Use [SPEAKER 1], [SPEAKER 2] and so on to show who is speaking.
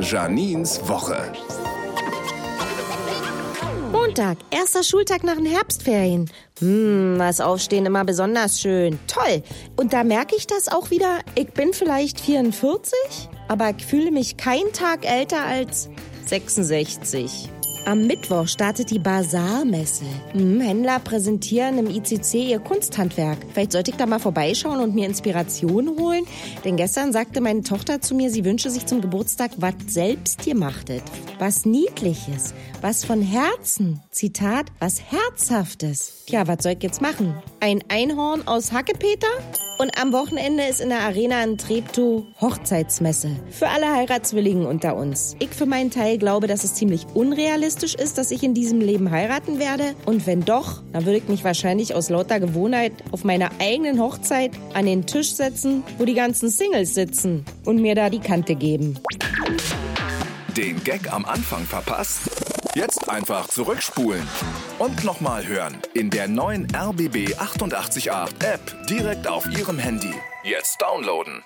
[SPEAKER 1] Janins Woche.
[SPEAKER 2] Montag, erster Schultag nach den Herbstferien. Hm, das Aufstehen immer besonders schön. Toll. Und da merke ich das auch wieder. Ich bin vielleicht 44, aber ich fühle mich keinen Tag älter als 66. Am Mittwoch startet die Basarmesse. Hm, Händler präsentieren im ICC ihr Kunsthandwerk. Vielleicht sollte ich da mal vorbeischauen und mir Inspiration holen. Denn gestern sagte meine Tochter zu mir, sie wünsche sich zum Geburtstag was selbst gemachtet. Was Niedliches. Was von Herzen. Zitat, was Herzhaftes. Tja, was soll ich jetzt machen? Ein Einhorn aus Hackepeter? Und am Wochenende ist in der Arena in Treptow Hochzeitsmesse. Für alle Heiratswilligen unter uns. Ich für meinen Teil glaube, dass es ziemlich unrealistisch ist, dass ich in diesem Leben heiraten werde. Und wenn doch, dann würde ich mich wahrscheinlich aus lauter Gewohnheit auf meiner eigenen Hochzeit an den Tisch setzen, wo die ganzen Singles sitzen und mir da die Kante geben.
[SPEAKER 1] Den Gag am Anfang verpasst? Jetzt einfach zurückspulen und nochmal hören in der neuen RBB 888 App direkt auf Ihrem Handy. Jetzt downloaden.